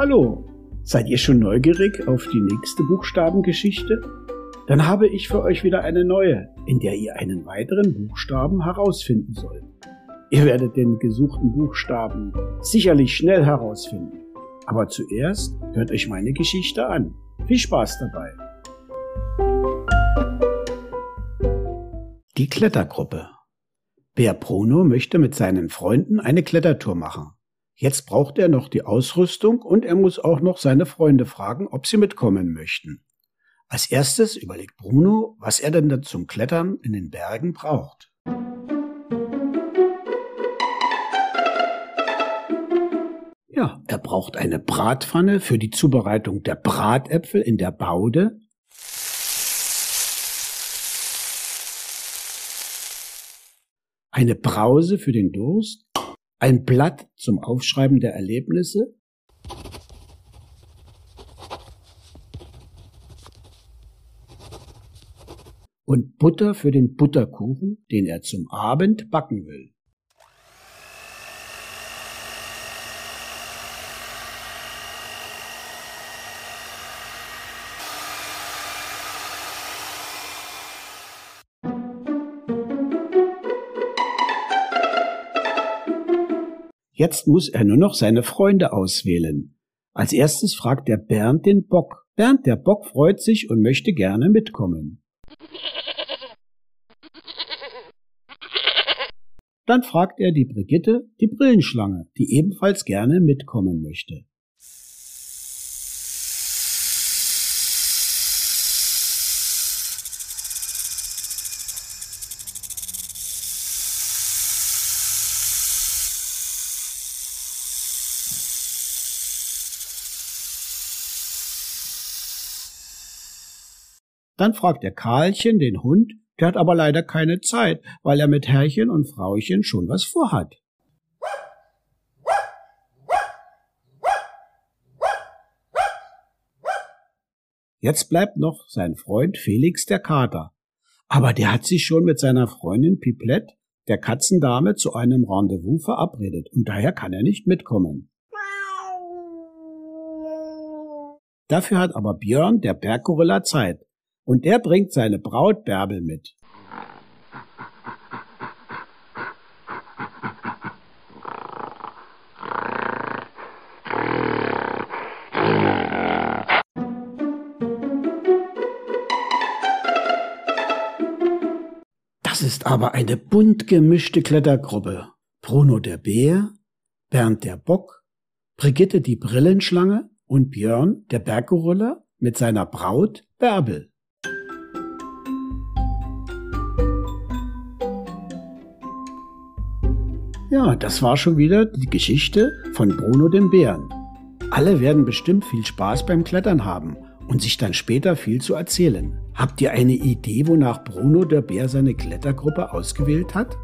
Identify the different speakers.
Speaker 1: Hallo, seid ihr schon neugierig auf die nächste Buchstabengeschichte? Dann habe ich für euch wieder eine neue, in der ihr einen weiteren Buchstaben herausfinden sollt. Ihr werdet den gesuchten Buchstaben sicherlich schnell herausfinden. Aber zuerst hört euch meine Geschichte an. Viel Spaß dabei. Die Klettergruppe. Bär Bruno möchte mit seinen Freunden eine Klettertour machen. Jetzt braucht er noch die Ausrüstung und er muss auch noch seine Freunde fragen, ob sie mitkommen möchten. Als erstes überlegt Bruno, was er denn zum Klettern in den Bergen braucht. Ja, er braucht eine Bratpfanne für die Zubereitung der Bratäpfel in der Baude. Eine Brause für den Durst ein Blatt zum Aufschreiben der Erlebnisse, und Butter für den Butterkuchen, den er zum Abend backen will. Jetzt muss er nur noch seine Freunde auswählen. Als erstes fragt er Bernd den Bock. Bernd der Bock freut sich und möchte gerne mitkommen. Dann fragt er die Brigitte, die Brillenschlange, die ebenfalls gerne mitkommen möchte. Dann fragt er Karlchen, den Hund, der hat aber leider keine Zeit, weil er mit Herrchen und Frauchen schon was vorhat. Jetzt bleibt noch sein Freund Felix der Kater. Aber der hat sich schon mit seiner Freundin Piplet, der Katzendame, zu einem Rendezvous verabredet und daher kann er nicht mitkommen. Dafür hat aber Björn, der Berggorilla, Zeit und der bringt seine Braut Bärbel mit. Das ist aber eine bunt gemischte Klettergruppe. Bruno der Bär, Bernd der Bock, Brigitte die Brillenschlange und Björn der Berggorilla mit seiner Braut Bärbel. Ja, das war schon wieder die Geschichte von Bruno dem Bären. Alle werden bestimmt viel Spaß beim Klettern haben und sich dann später viel zu erzählen. Habt ihr eine Idee, wonach Bruno der Bär seine Klettergruppe ausgewählt hat?